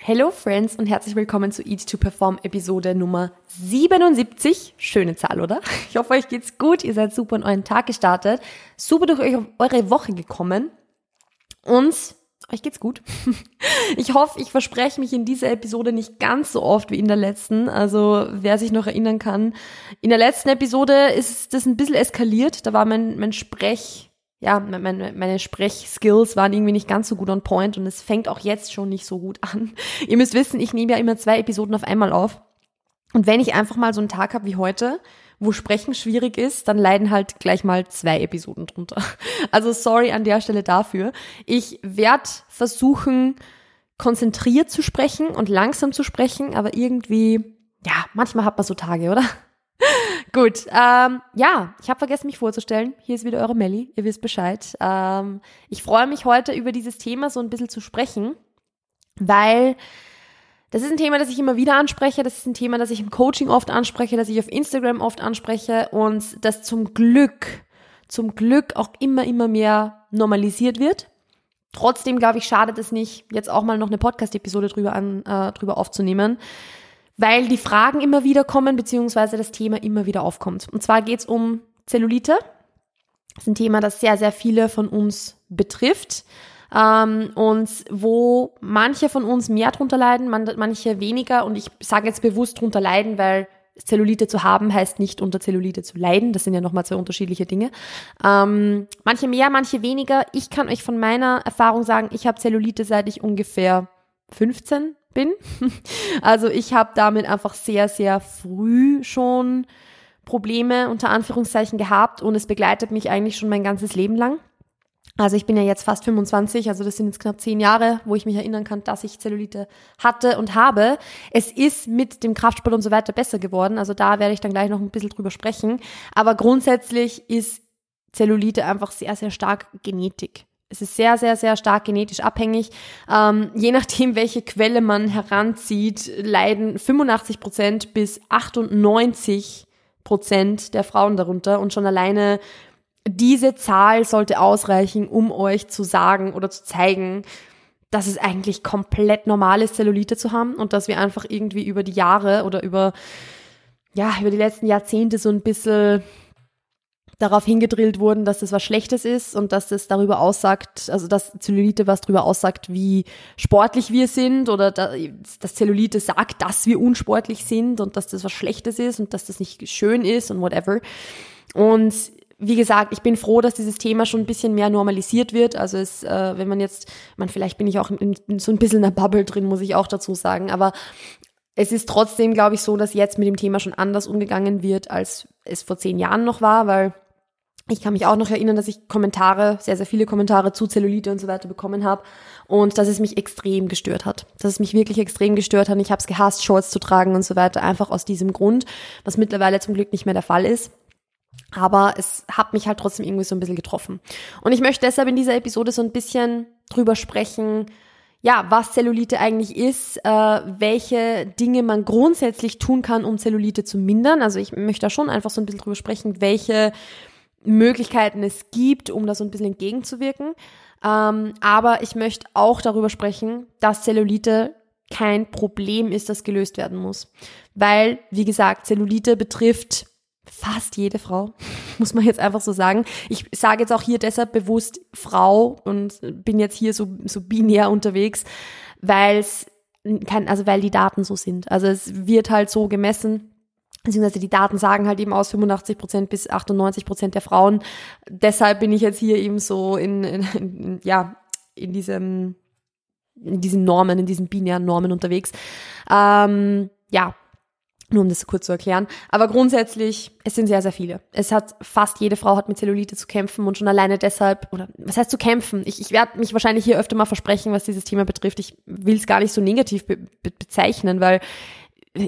Hello Friends und herzlich willkommen zu Eat to Perform Episode Nummer 77. Schöne Zahl, oder? Ich hoffe, euch geht's gut. Ihr seid super in euren Tag gestartet, super durch eure Woche gekommen und euch geht's gut. Ich hoffe, ich verspreche mich in dieser Episode nicht ganz so oft wie in der letzten. Also, wer sich noch erinnern kann, in der letzten Episode ist das ein bisschen eskaliert. Da war mein, mein Sprech ja, meine, meine Sprechskills waren irgendwie nicht ganz so gut on point und es fängt auch jetzt schon nicht so gut an. Ihr müsst wissen, ich nehme ja immer zwei Episoden auf einmal auf. Und wenn ich einfach mal so einen Tag habe wie heute, wo Sprechen schwierig ist, dann leiden halt gleich mal zwei Episoden drunter. Also sorry an der Stelle dafür. Ich werde versuchen, konzentriert zu sprechen und langsam zu sprechen, aber irgendwie, ja, manchmal hat man so Tage, oder? Gut, ähm, ja, ich habe vergessen, mich vorzustellen. Hier ist wieder eure Melli, ihr wisst Bescheid. Ähm, ich freue mich heute über dieses Thema so ein bisschen zu sprechen, weil das ist ein Thema, das ich immer wieder anspreche. Das ist ein Thema, das ich im Coaching oft anspreche, das ich auf Instagram oft anspreche und das zum Glück, zum Glück auch immer, immer mehr normalisiert wird. Trotzdem, glaube ich, schadet es nicht, jetzt auch mal noch eine Podcast-Episode drüber, an, äh, drüber aufzunehmen weil die Fragen immer wieder kommen, beziehungsweise das Thema immer wieder aufkommt. Und zwar geht es um Zellulite. Das ist ein Thema, das sehr, sehr viele von uns betrifft. Ähm, und wo manche von uns mehr drunter leiden, manche weniger. Und ich sage jetzt bewusst drunter leiden, weil Zellulite zu haben heißt nicht unter Zellulite zu leiden. Das sind ja nochmal zwei unterschiedliche Dinge. Ähm, manche mehr, manche weniger. Ich kann euch von meiner Erfahrung sagen, ich habe Zellulite seit ich ungefähr 15 bin. Also ich habe damit einfach sehr, sehr früh schon Probleme unter Anführungszeichen gehabt und es begleitet mich eigentlich schon mein ganzes Leben lang. Also ich bin ja jetzt fast 25, also das sind jetzt knapp zehn Jahre, wo ich mich erinnern kann, dass ich Zellulite hatte und habe. Es ist mit dem Kraftsport und so weiter besser geworden, also da werde ich dann gleich noch ein bisschen drüber sprechen. Aber grundsätzlich ist Zellulite einfach sehr, sehr stark Genetik. Es ist sehr, sehr, sehr stark genetisch abhängig. Ähm, je nachdem, welche Quelle man heranzieht, leiden 85 Prozent bis 98 Prozent der Frauen darunter. Und schon alleine diese Zahl sollte ausreichen, um euch zu sagen oder zu zeigen, dass es eigentlich komplett normal ist, Zellulite zu haben und dass wir einfach irgendwie über die Jahre oder über, ja, über die letzten Jahrzehnte so ein bisschen darauf hingedrillt wurden, dass das was Schlechtes ist und dass das darüber aussagt, also dass Zellulite was darüber aussagt, wie sportlich wir sind oder dass Zellulite sagt, dass wir unsportlich sind und dass das was Schlechtes ist und dass das nicht schön ist und whatever. Und wie gesagt, ich bin froh, dass dieses Thema schon ein bisschen mehr normalisiert wird. Also es, äh, wenn man jetzt, man vielleicht bin ich auch in, in so ein bisschen in der Bubble drin, muss ich auch dazu sagen, aber es ist trotzdem, glaube ich, so, dass jetzt mit dem Thema schon anders umgegangen wird, als es vor zehn Jahren noch war, weil ich kann mich auch noch erinnern, dass ich Kommentare, sehr, sehr viele Kommentare zu Zellulite und so weiter bekommen habe und dass es mich extrem gestört hat. Dass es mich wirklich extrem gestört hat. Ich habe es gehasst, Shorts zu tragen und so weiter, einfach aus diesem Grund, was mittlerweile zum Glück nicht mehr der Fall ist. Aber es hat mich halt trotzdem irgendwie so ein bisschen getroffen. Und ich möchte deshalb in dieser Episode so ein bisschen drüber sprechen, ja, was Zellulite eigentlich ist, äh, welche Dinge man grundsätzlich tun kann, um Zellulite zu mindern. Also ich möchte da schon einfach so ein bisschen drüber sprechen, welche Möglichkeiten es gibt, um da so ein bisschen entgegenzuwirken. Ähm, aber ich möchte auch darüber sprechen, dass Zellulite kein Problem ist, das gelöst werden muss. Weil, wie gesagt, Zellulite betrifft fast jede Frau, muss man jetzt einfach so sagen. Ich sage jetzt auch hier deshalb bewusst Frau und bin jetzt hier so, so binär unterwegs, weil es kein, also weil die Daten so sind. Also es wird halt so gemessen, beziehungsweise die Daten sagen halt eben aus 85 Prozent bis 98 Prozent der Frauen. Deshalb bin ich jetzt hier eben so in, in, in ja, in diesem, in diesen Normen, in diesen binären Normen unterwegs. Ähm, ja, nur um das kurz zu erklären. Aber grundsätzlich, es sind sehr, sehr viele. Es hat fast jede Frau hat mit Zellulite zu kämpfen und schon alleine deshalb, oder was heißt zu kämpfen? Ich, ich werde mich wahrscheinlich hier öfter mal versprechen, was dieses Thema betrifft. Ich will es gar nicht so negativ be be bezeichnen, weil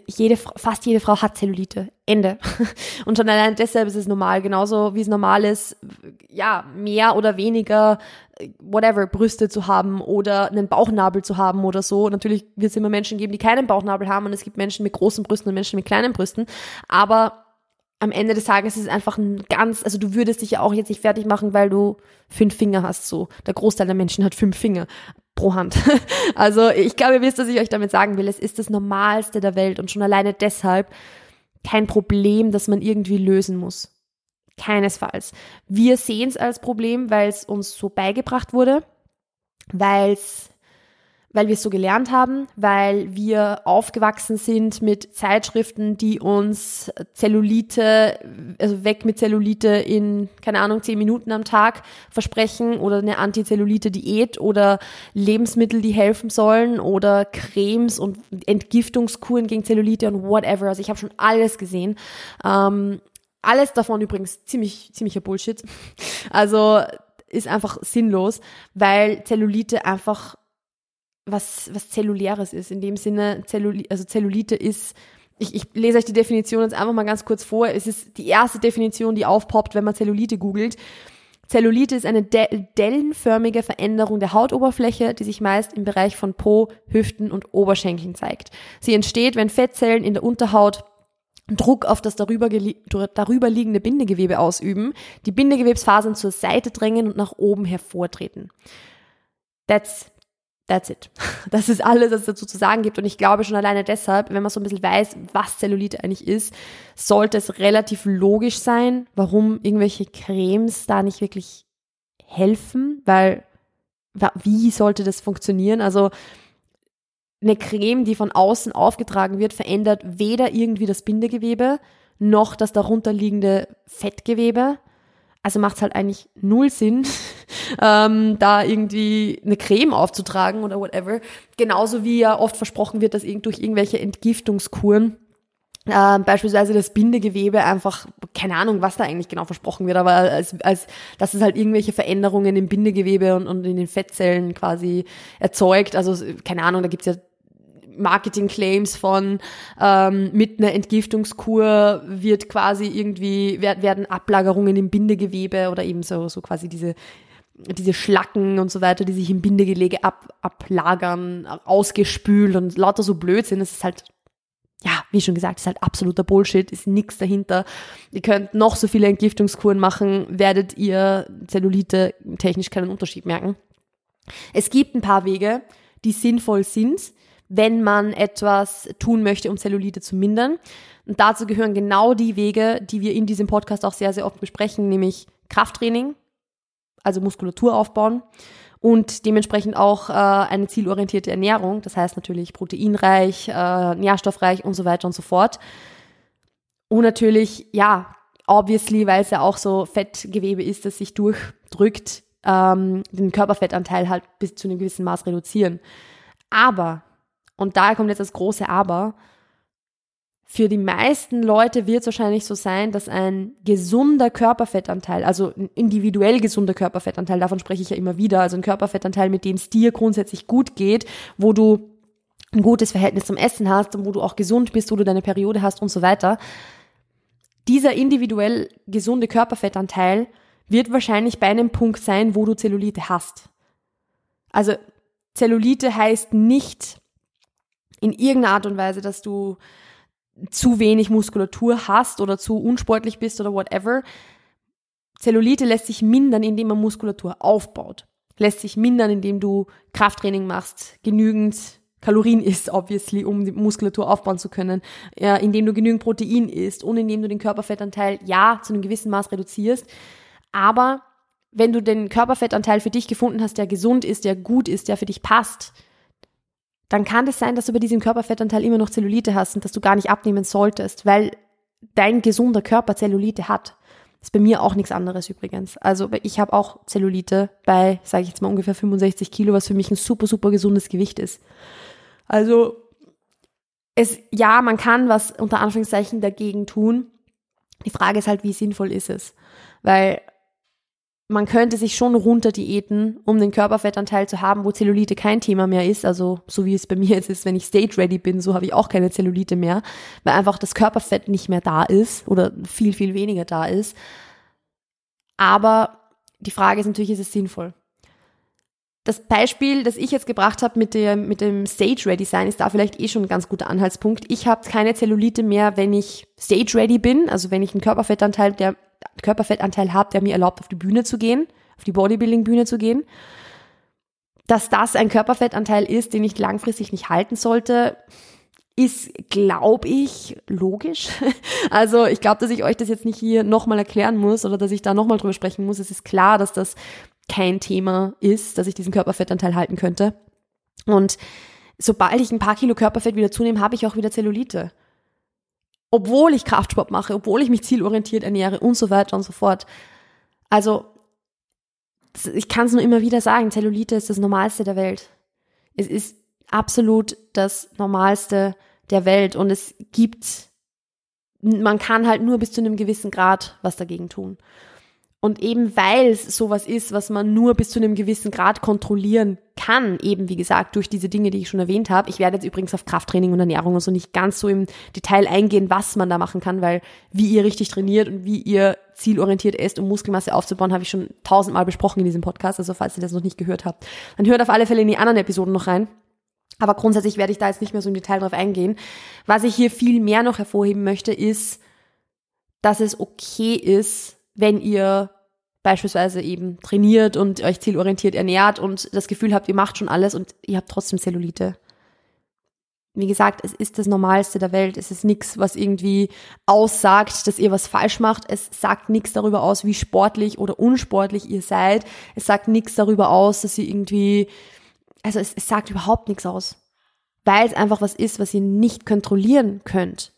jede, fast jede Frau hat Zellulite. Ende. Und schon allein deshalb ist es normal. Genauso wie es normal ist, ja, mehr oder weniger, whatever, Brüste zu haben oder einen Bauchnabel zu haben oder so. Natürlich wird es immer Menschen geben, die keinen Bauchnabel haben und es gibt Menschen mit großen Brüsten und Menschen mit kleinen Brüsten. Aber am Ende des Tages ist es einfach ein ganz, also du würdest dich ja auch jetzt nicht fertig machen, weil du fünf Finger hast, so. Der Großteil der Menschen hat fünf Finger pro Hand. Also ich glaube, ihr wisst, was ich euch damit sagen will. Es ist das Normalste der Welt und schon alleine deshalb kein Problem, das man irgendwie lösen muss. Keinesfalls. Wir sehen es als Problem, weil es uns so beigebracht wurde, weil es weil wir es so gelernt haben, weil wir aufgewachsen sind mit Zeitschriften, die uns Zellulite, also weg mit Zellulite in, keine Ahnung, zehn Minuten am Tag versprechen oder eine Antizellulite-Diät oder Lebensmittel, die helfen sollen oder Cremes und Entgiftungskuren gegen Zellulite und whatever. Also ich habe schon alles gesehen. Ähm, alles davon übrigens ziemlich, ziemlicher Bullshit. Also ist einfach sinnlos, weil Zellulite einfach was, was Zelluläres ist. In dem Sinne, Zelluli also Zellulite ist, ich, ich lese euch die Definition jetzt einfach mal ganz kurz vor. Es ist die erste Definition, die aufpoppt, wenn man Zellulite googelt. Zellulite ist eine de dellenförmige Veränderung der Hautoberfläche, die sich meist im Bereich von Po, Hüften und Oberschenkeln zeigt. Sie entsteht, wenn Fettzellen in der Unterhaut Druck auf das darüber, darüber liegende Bindegewebe ausüben, die Bindegewebsfasern zur Seite drängen und nach oben hervortreten. That's That's it. Das ist alles, was es dazu zu sagen gibt. Und ich glaube schon alleine deshalb, wenn man so ein bisschen weiß, was Zellulite eigentlich ist, sollte es relativ logisch sein, warum irgendwelche Cremes da nicht wirklich helfen, weil wie sollte das funktionieren? Also eine Creme, die von außen aufgetragen wird, verändert weder irgendwie das Bindegewebe noch das darunterliegende Fettgewebe. Also macht es halt eigentlich null Sinn, ähm, da irgendwie eine Creme aufzutragen oder whatever. Genauso wie ja oft versprochen wird, dass durch irgendwelche Entgiftungskuren äh, beispielsweise das Bindegewebe einfach, keine Ahnung, was da eigentlich genau versprochen wird, aber als, als dass es halt irgendwelche Veränderungen im Bindegewebe und, und in den Fettzellen quasi erzeugt. Also keine Ahnung, da gibt's ja Marketing-Claims von ähm, mit einer Entgiftungskur wird quasi irgendwie werden Ablagerungen im Bindegewebe oder eben so so quasi diese diese Schlacken und so weiter, die sich im Bindegelege ab, ablagern, ausgespült und lauter so Blödsinn. Das ist halt, ja, wie schon gesagt, ist halt absoluter Bullshit, ist nichts dahinter. Ihr könnt noch so viele Entgiftungskuren machen, werdet ihr Zellulite technisch keinen Unterschied merken. Es gibt ein paar Wege, die sinnvoll sind wenn man etwas tun möchte, um Zellulite zu mindern. Und dazu gehören genau die Wege, die wir in diesem Podcast auch sehr, sehr oft besprechen, nämlich Krafttraining, also Muskulatur aufbauen und dementsprechend auch äh, eine zielorientierte Ernährung, das heißt natürlich proteinreich, äh, nährstoffreich und so weiter und so fort. Und natürlich, ja, obviously, weil es ja auch so Fettgewebe ist, das sich durchdrückt, ähm, den Körperfettanteil halt bis zu einem gewissen Maß reduzieren. Aber und daher kommt jetzt das große Aber. Für die meisten Leute wird es wahrscheinlich so sein, dass ein gesunder Körperfettanteil, also ein individuell gesunder Körperfettanteil, davon spreche ich ja immer wieder, also ein Körperfettanteil, mit dem es dir grundsätzlich gut geht, wo du ein gutes Verhältnis zum Essen hast und wo du auch gesund bist, wo du deine Periode hast und so weiter. Dieser individuell gesunde Körperfettanteil wird wahrscheinlich bei einem Punkt sein, wo du Zellulite hast. Also Zellulite heißt nicht, in irgendeiner Art und Weise, dass du zu wenig Muskulatur hast oder zu unsportlich bist oder whatever. Zellulite lässt sich mindern, indem man Muskulatur aufbaut. Lässt sich mindern, indem du Krafttraining machst, genügend Kalorien isst, obviously, um die Muskulatur aufbauen zu können, ja, indem du genügend Protein isst und indem du den Körperfettanteil, ja, zu einem gewissen Maß reduzierst. Aber wenn du den Körperfettanteil für dich gefunden hast, der gesund ist, der gut ist, der für dich passt, dann kann es sein, dass du bei diesem Körperfettanteil immer noch Zellulite hast und dass du gar nicht abnehmen solltest, weil dein gesunder Körper Zellulite hat. Das ist bei mir auch nichts anderes übrigens. Also ich habe auch Zellulite bei, sage ich jetzt mal, ungefähr 65 Kilo, was für mich ein super, super gesundes Gewicht ist. Also es, ja, man kann was unter Anführungszeichen dagegen tun. Die Frage ist halt, wie sinnvoll ist es? Weil man könnte sich schon runter diäten, um den Körperfettanteil zu haben, wo Zellulite kein Thema mehr ist. Also so wie es bei mir jetzt ist, wenn ich stage ready bin, so habe ich auch keine Zellulite mehr, weil einfach das Körperfett nicht mehr da ist oder viel, viel weniger da ist. Aber die Frage ist natürlich, ist es sinnvoll? Das Beispiel, das ich jetzt gebracht habe mit, der, mit dem Stage-Ready-Sein, ist da vielleicht eh schon ein ganz guter Anhaltspunkt. Ich habe keine Zellulite mehr, wenn ich Stage-Ready bin, also wenn ich einen Körperfettanteil, der Körperfettanteil habe, der mir erlaubt, auf die Bühne zu gehen, auf die Bodybuilding-Bühne zu gehen. Dass das ein Körperfettanteil ist, den ich langfristig nicht halten sollte, ist, glaube ich, logisch. Also ich glaube, dass ich euch das jetzt nicht hier nochmal erklären muss oder dass ich da nochmal drüber sprechen muss. Es ist klar, dass das kein Thema ist, dass ich diesen Körperfettanteil halten könnte. Und sobald ich ein paar Kilo Körperfett wieder zunehme, habe ich auch wieder Zellulite. Obwohl ich Kraftsport mache, obwohl ich mich zielorientiert ernähre und so weiter und so fort. Also, ich kann es nur immer wieder sagen, Zellulite ist das Normalste der Welt. Es ist absolut das Normalste der Welt und es gibt, man kann halt nur bis zu einem gewissen Grad was dagegen tun. Und eben weil es sowas ist, was man nur bis zu einem gewissen Grad kontrollieren kann, eben wie gesagt, durch diese Dinge, die ich schon erwähnt habe. Ich werde jetzt übrigens auf Krafttraining und Ernährung und so nicht ganz so im Detail eingehen, was man da machen kann, weil wie ihr richtig trainiert und wie ihr zielorientiert esst, um Muskelmasse aufzubauen, habe ich schon tausendmal besprochen in diesem Podcast. Also falls ihr das noch nicht gehört habt, dann hört auf alle Fälle in die anderen Episoden noch rein. Aber grundsätzlich werde ich da jetzt nicht mehr so im Detail drauf eingehen. Was ich hier viel mehr noch hervorheben möchte, ist, dass es okay ist, wenn ihr beispielsweise eben trainiert und euch zielorientiert ernährt und das Gefühl habt, ihr macht schon alles und ihr habt trotzdem Zellulite. Wie gesagt, es ist das Normalste der Welt. Es ist nichts, was irgendwie aussagt, dass ihr was falsch macht. Es sagt nichts darüber aus, wie sportlich oder unsportlich ihr seid. Es sagt nichts darüber aus, dass ihr irgendwie, also es, es sagt überhaupt nichts aus. Weil es einfach was ist, was ihr nicht kontrollieren könnt.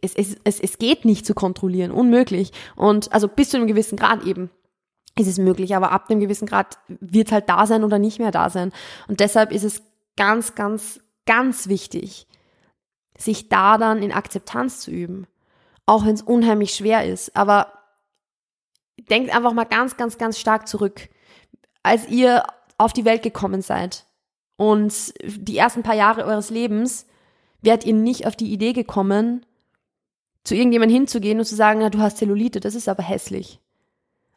Es, es, es, es geht nicht zu kontrollieren, unmöglich. Und also bis zu einem gewissen Grad eben ist es möglich, aber ab einem gewissen Grad wird halt da sein oder nicht mehr da sein. Und deshalb ist es ganz, ganz, ganz wichtig, sich da dann in Akzeptanz zu üben. Auch wenn es unheimlich schwer ist. Aber denkt einfach mal ganz, ganz, ganz stark zurück. Als ihr auf die Welt gekommen seid und die ersten paar Jahre eures Lebens, wärt ihr nicht auf die Idee gekommen, zu irgendjemandem hinzugehen und zu sagen, na, du hast Zellulite, das ist aber hässlich.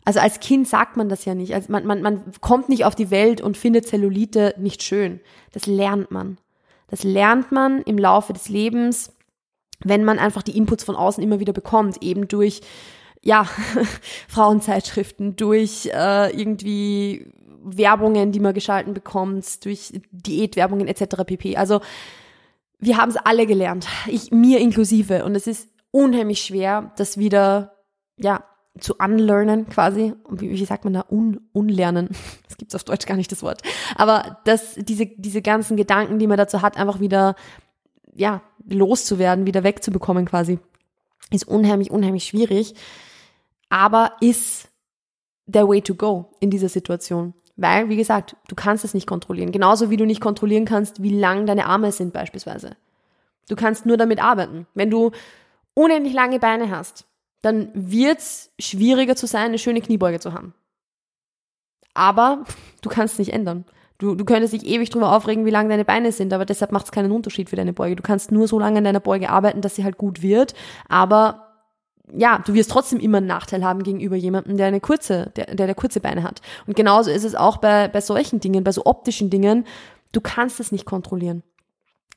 Also als Kind sagt man das ja nicht. Also man, man, man kommt nicht auf die Welt und findet Zellulite nicht schön. Das lernt man. Das lernt man im Laufe des Lebens, wenn man einfach die Inputs von außen immer wieder bekommt, eben durch ja Frauenzeitschriften, durch äh, irgendwie Werbungen, die man geschalten bekommt, durch Diätwerbungen etc. pp. Also wir haben es alle gelernt, ich mir inklusive, und es ist unheimlich schwer, das wieder ja zu unlearnen quasi. Wie, wie sagt man da? Un, unlernen. Das gibt's auf Deutsch gar nicht das Wort. Aber dass diese, diese ganzen Gedanken, die man dazu hat, einfach wieder, ja, loszuwerden, wieder wegzubekommen quasi, ist unheimlich, unheimlich schwierig. Aber ist der way to go in dieser Situation. Weil, wie gesagt, du kannst es nicht kontrollieren. Genauso wie du nicht kontrollieren kannst, wie lang deine Arme sind beispielsweise. Du kannst nur damit arbeiten. Wenn du unendlich lange Beine hast, dann wird es schwieriger zu sein, eine schöne Kniebeuge zu haben. Aber du kannst es nicht ändern. Du, du könntest dich ewig drüber aufregen, wie lang deine Beine sind, aber deshalb macht es keinen Unterschied für deine Beuge. Du kannst nur so lange an deiner Beuge arbeiten, dass sie halt gut wird, aber ja, du wirst trotzdem immer einen Nachteil haben gegenüber jemandem, der eine kurze, der, der, kurze Beine hat. Und genauso ist es auch bei, bei solchen Dingen, bei so optischen Dingen. Du kannst es nicht kontrollieren.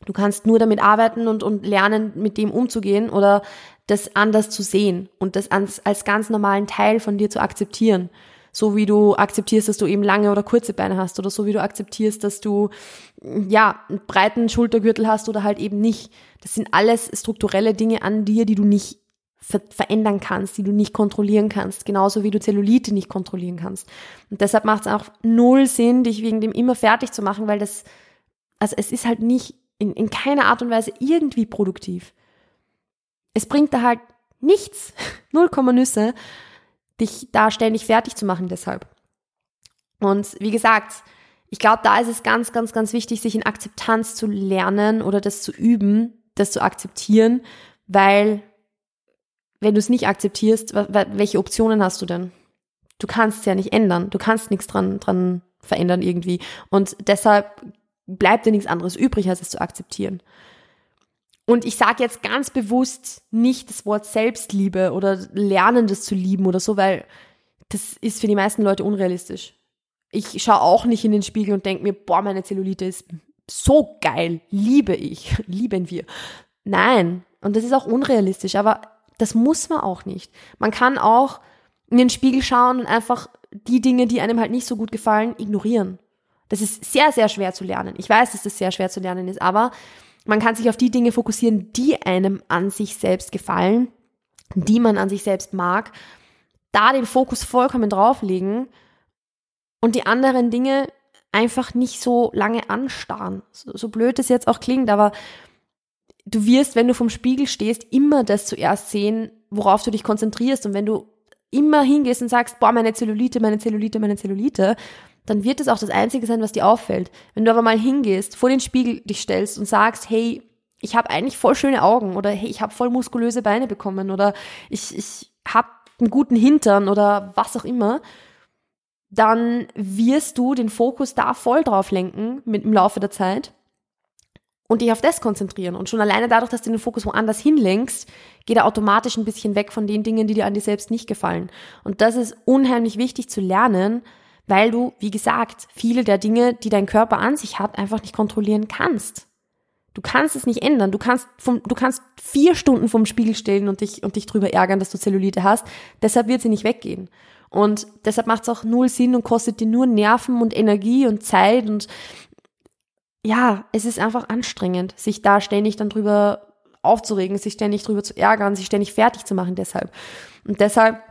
Du kannst nur damit arbeiten und, und lernen, mit dem umzugehen oder das anders zu sehen und das als, als ganz normalen Teil von dir zu akzeptieren. So wie du akzeptierst, dass du eben lange oder kurze Beine hast oder so wie du akzeptierst, dass du, ja, einen breiten Schultergürtel hast oder halt eben nicht. Das sind alles strukturelle Dinge an dir, die du nicht ver verändern kannst, die du nicht kontrollieren kannst, genauso wie du Zellulite nicht kontrollieren kannst. Und deshalb macht es auch null Sinn, dich wegen dem immer fertig zu machen, weil das, also es ist halt nicht in, in keiner Art und Weise irgendwie produktiv. Es bringt da halt nichts, null Komma Nüsse, dich da ständig fertig zu machen deshalb. Und wie gesagt, ich glaube, da ist es ganz, ganz, ganz wichtig, sich in Akzeptanz zu lernen oder das zu üben, das zu akzeptieren, weil wenn du es nicht akzeptierst, welche Optionen hast du denn? Du kannst es ja nicht ändern, du kannst nichts dran, dran verändern irgendwie. Und deshalb bleibt dir nichts anderes übrig, als es zu akzeptieren. Und ich sage jetzt ganz bewusst nicht das Wort Selbstliebe oder Lernen, das zu lieben oder so, weil das ist für die meisten Leute unrealistisch. Ich schaue auch nicht in den Spiegel und denke mir, boah, meine Zellulite ist so geil, liebe ich, lieben wir. Nein, und das ist auch unrealistisch, aber das muss man auch nicht. Man kann auch in den Spiegel schauen und einfach die Dinge, die einem halt nicht so gut gefallen, ignorieren. Das ist sehr, sehr schwer zu lernen. Ich weiß, dass das sehr schwer zu lernen ist, aber man kann sich auf die Dinge fokussieren, die einem an sich selbst gefallen, die man an sich selbst mag, da den Fokus vollkommen drauflegen und die anderen Dinge einfach nicht so lange anstarren. So, so blöd es jetzt auch klingt, aber du wirst, wenn du vom Spiegel stehst, immer das zuerst sehen, worauf du dich konzentrierst. Und wenn du immer hingehst und sagst, boah, meine Zellulite, meine Zellulite, meine Zellulite, dann wird es auch das Einzige sein, was dir auffällt. Wenn du aber mal hingehst, vor den Spiegel dich stellst und sagst, hey, ich habe eigentlich voll schöne Augen oder hey, ich habe voll muskulöse Beine bekommen oder ich, ich habe einen guten Hintern oder was auch immer, dann wirst du den Fokus da voll drauf lenken mit im Laufe der Zeit und dich auf das konzentrieren. Und schon alleine dadurch, dass du den Fokus woanders hinlenkst, geht er automatisch ein bisschen weg von den Dingen, die dir an dir selbst nicht gefallen. Und das ist unheimlich wichtig zu lernen, weil du, wie gesagt, viele der Dinge, die dein Körper an sich hat, einfach nicht kontrollieren kannst. Du kannst es nicht ändern. Du kannst vom, du kannst vier Stunden vom Spiegel stellen und dich, und dich drüber ärgern, dass du Zellulite hast. Deshalb wird sie nicht weggehen. Und deshalb macht es auch null Sinn und kostet dir nur Nerven und Energie und Zeit und ja, es ist einfach anstrengend, sich da ständig dann drüber aufzuregen, sich ständig drüber zu ärgern, sich ständig fertig zu machen deshalb. Und deshalb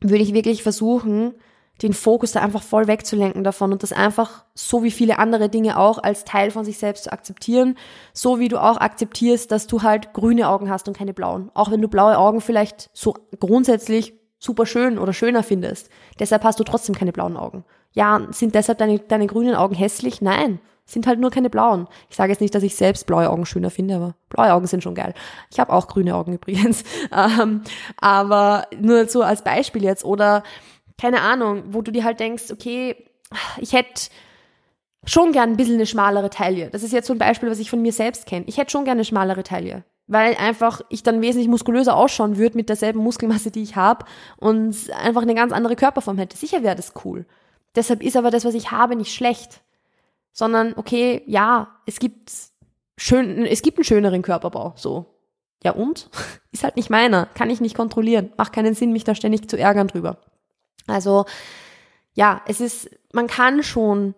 würde ich wirklich versuchen, den Fokus da einfach voll wegzulenken davon und das einfach so wie viele andere Dinge auch als Teil von sich selbst zu akzeptieren, so wie du auch akzeptierst, dass du halt grüne Augen hast und keine blauen. Auch wenn du blaue Augen vielleicht so grundsätzlich super schön oder schöner findest. Deshalb hast du trotzdem keine blauen Augen. Ja, sind deshalb deine, deine grünen Augen hässlich? Nein, sind halt nur keine blauen. Ich sage jetzt nicht, dass ich selbst blaue Augen schöner finde, aber blaue Augen sind schon geil. Ich habe auch grüne Augen übrigens. Ähm, aber nur so als Beispiel jetzt. Oder keine Ahnung, wo du dir halt denkst, okay, ich hätte schon gern ein bisschen eine schmalere Taille. Das ist jetzt so ein Beispiel, was ich von mir selbst kenne. Ich hätte schon gerne eine schmalere Taille weil einfach ich dann wesentlich muskulöser ausschauen würde mit derselben Muskelmasse, die ich habe und einfach eine ganz andere Körperform hätte. Sicher wäre das cool. Deshalb ist aber das, was ich habe, nicht schlecht, sondern okay, ja, es gibt schön, es gibt einen schöneren Körperbau, so. Ja und? Ist halt nicht meiner, kann ich nicht kontrollieren, macht keinen Sinn, mich da ständig zu ärgern drüber. Also, ja, es ist, man kann schon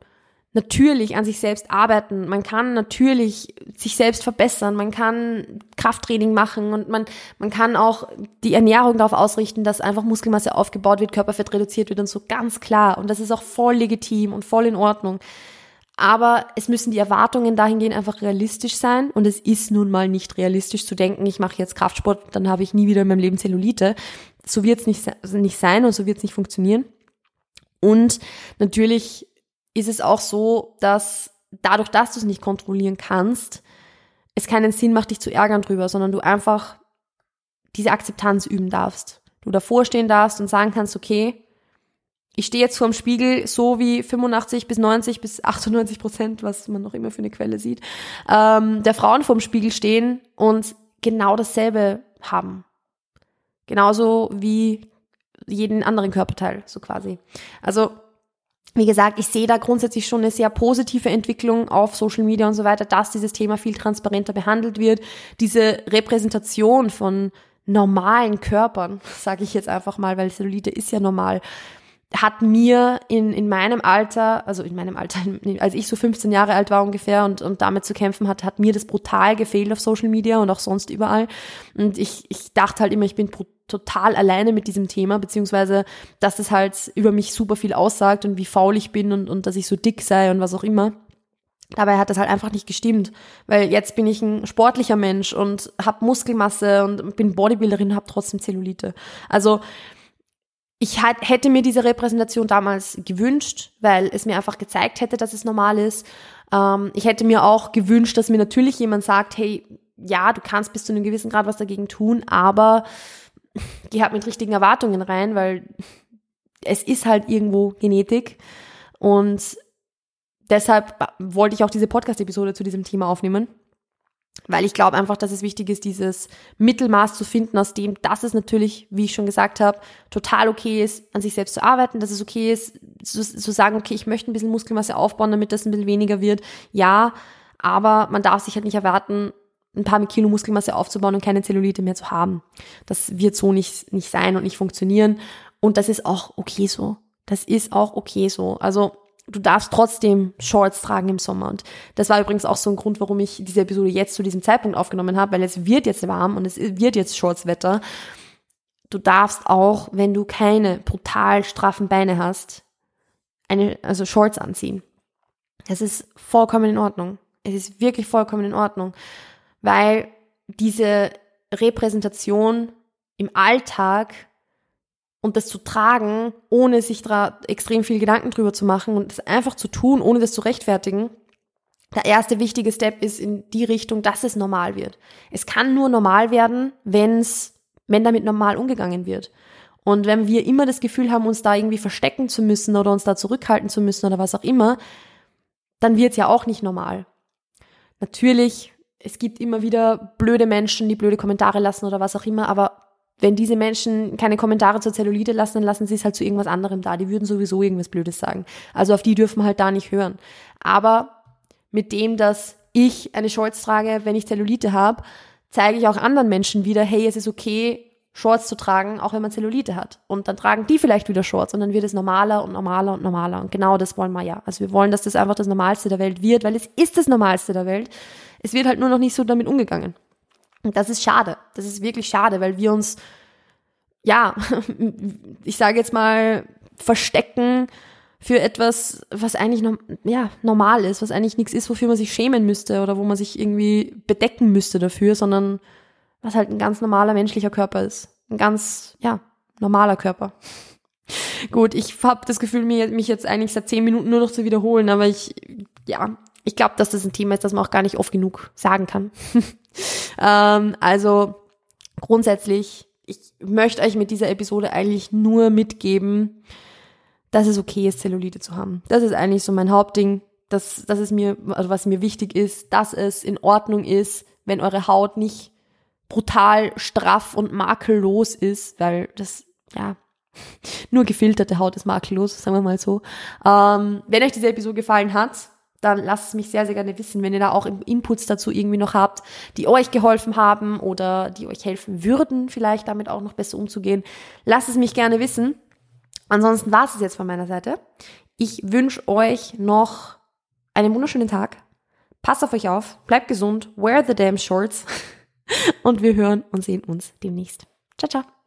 natürlich an sich selbst arbeiten, man kann natürlich sich selbst verbessern, man kann Krafttraining machen und man, man kann auch die Ernährung darauf ausrichten, dass einfach Muskelmasse aufgebaut wird, Körperfett reduziert wird und so ganz klar. Und das ist auch voll legitim und voll in Ordnung. Aber es müssen die Erwartungen dahingehend einfach realistisch sein. Und es ist nun mal nicht realistisch zu denken, ich mache jetzt Kraftsport, dann habe ich nie wieder in meinem Leben Zellulite. So wird es nicht, nicht sein und so wird es nicht funktionieren. Und natürlich ist es auch so, dass dadurch, dass du es nicht kontrollieren kannst, es keinen Sinn macht, dich zu ärgern drüber, sondern du einfach diese Akzeptanz üben darfst. Du davor stehen darfst und sagen kannst, okay, ich stehe jetzt vor dem Spiegel, so wie 85 bis 90 bis 98 Prozent, was man noch immer für eine Quelle sieht, ähm, der Frauen vor dem Spiegel stehen und genau dasselbe haben. Genauso wie jeden anderen Körperteil, so quasi. Also wie gesagt, ich sehe da grundsätzlich schon eine sehr positive Entwicklung auf Social Media und so weiter, dass dieses Thema viel transparenter behandelt wird. Diese Repräsentation von normalen Körpern, sage ich jetzt einfach mal, weil Cellulite ist ja normal, hat mir in, in meinem Alter, also in meinem Alter, als ich so 15 Jahre alt war ungefähr und, und damit zu kämpfen hat, hat mir das brutal gefehlt auf Social Media und auch sonst überall. Und ich, ich dachte halt immer, ich bin total alleine mit diesem Thema, beziehungsweise, dass es halt über mich super viel aussagt und wie faul ich bin und, und dass ich so dick sei und was auch immer. Dabei hat das halt einfach nicht gestimmt, weil jetzt bin ich ein sportlicher Mensch und habe Muskelmasse und bin Bodybuilderin und habe trotzdem Zellulite. Also ich hätte mir diese Repräsentation damals gewünscht, weil es mir einfach gezeigt hätte, dass es normal ist. Ähm, ich hätte mir auch gewünscht, dass mir natürlich jemand sagt, hey, ja, du kannst bis zu einem gewissen Grad was dagegen tun, aber geh halt mit richtigen Erwartungen rein, weil es ist halt irgendwo Genetik. Und deshalb wollte ich auch diese Podcast-Episode zu diesem Thema aufnehmen. Weil ich glaube einfach, dass es wichtig ist, dieses Mittelmaß zu finden, aus dem, dass es natürlich, wie ich schon gesagt habe, total okay ist, an sich selbst zu arbeiten, dass es okay ist, zu, zu sagen, okay, ich möchte ein bisschen Muskelmasse aufbauen, damit das ein bisschen weniger wird. Ja, aber man darf sich halt nicht erwarten, ein paar Kilo Muskelmasse aufzubauen und keine Zellulite mehr zu haben. Das wird so nicht, nicht sein und nicht funktionieren. Und das ist auch okay so. Das ist auch okay so. Also du darfst trotzdem Shorts tragen im Sommer. Und das war übrigens auch so ein Grund, warum ich diese Episode jetzt zu diesem Zeitpunkt aufgenommen habe, weil es wird jetzt warm und es wird jetzt Shortswetter. Du darfst auch, wenn du keine brutal straffen Beine hast, eine, also Shorts anziehen. Das ist vollkommen in Ordnung. Es ist wirklich vollkommen in Ordnung, weil diese Repräsentation im Alltag und das zu tragen, ohne sich da extrem viel Gedanken drüber zu machen und das einfach zu tun, ohne das zu rechtfertigen, der erste wichtige Step ist in die Richtung, dass es normal wird. Es kann nur normal werden, wenn's, wenn damit normal umgegangen wird. Und wenn wir immer das Gefühl haben, uns da irgendwie verstecken zu müssen oder uns da zurückhalten zu müssen oder was auch immer, dann wird's ja auch nicht normal. Natürlich, es gibt immer wieder blöde Menschen, die blöde Kommentare lassen oder was auch immer, aber wenn diese Menschen keine Kommentare zur Zellulite lassen, dann lassen sie es halt zu irgendwas anderem da. Die würden sowieso irgendwas Blödes sagen. Also auf die dürfen halt da nicht hören. Aber mit dem, dass ich eine Shorts trage, wenn ich Zellulite habe, zeige ich auch anderen Menschen wieder, hey, es ist okay, Shorts zu tragen, auch wenn man Zellulite hat. Und dann tragen die vielleicht wieder Shorts und dann wird es normaler und normaler und normaler. Und genau das wollen wir ja. Also wir wollen, dass das einfach das Normalste der Welt wird, weil es ist das Normalste der Welt. Es wird halt nur noch nicht so damit umgegangen. Und das ist schade. Das ist wirklich schade, weil wir uns, ja, ich sage jetzt mal, verstecken für etwas, was eigentlich ja, normal ist, was eigentlich nichts ist, wofür man sich schämen müsste oder wo man sich irgendwie bedecken müsste dafür, sondern was halt ein ganz normaler menschlicher Körper ist. Ein ganz, ja, normaler Körper. Gut, ich habe das Gefühl, mich jetzt eigentlich seit zehn Minuten nur noch zu wiederholen, aber ich, ja, ich glaube, dass das ein Thema ist, das man auch gar nicht oft genug sagen kann. ähm, also grundsätzlich, ich möchte euch mit dieser Episode eigentlich nur mitgeben, dass es okay ist, Zellulite zu haben. Das ist eigentlich so mein Hauptding, dass, dass es mir, also was mir wichtig ist, dass es in Ordnung ist, wenn eure Haut nicht brutal straff und makellos ist, weil das, ja, nur gefilterte Haut ist makellos, sagen wir mal so. Ähm, wenn euch diese Episode gefallen hat, dann lasst es mich sehr, sehr gerne wissen, wenn ihr da auch Inputs dazu irgendwie noch habt, die euch geholfen haben oder die euch helfen würden, vielleicht damit auch noch besser umzugehen. Lasst es mich gerne wissen. Ansonsten war es jetzt von meiner Seite. Ich wünsche euch noch einen wunderschönen Tag. Passt auf euch auf, bleibt gesund, wear the damn shorts und wir hören und sehen uns demnächst. Ciao, ciao.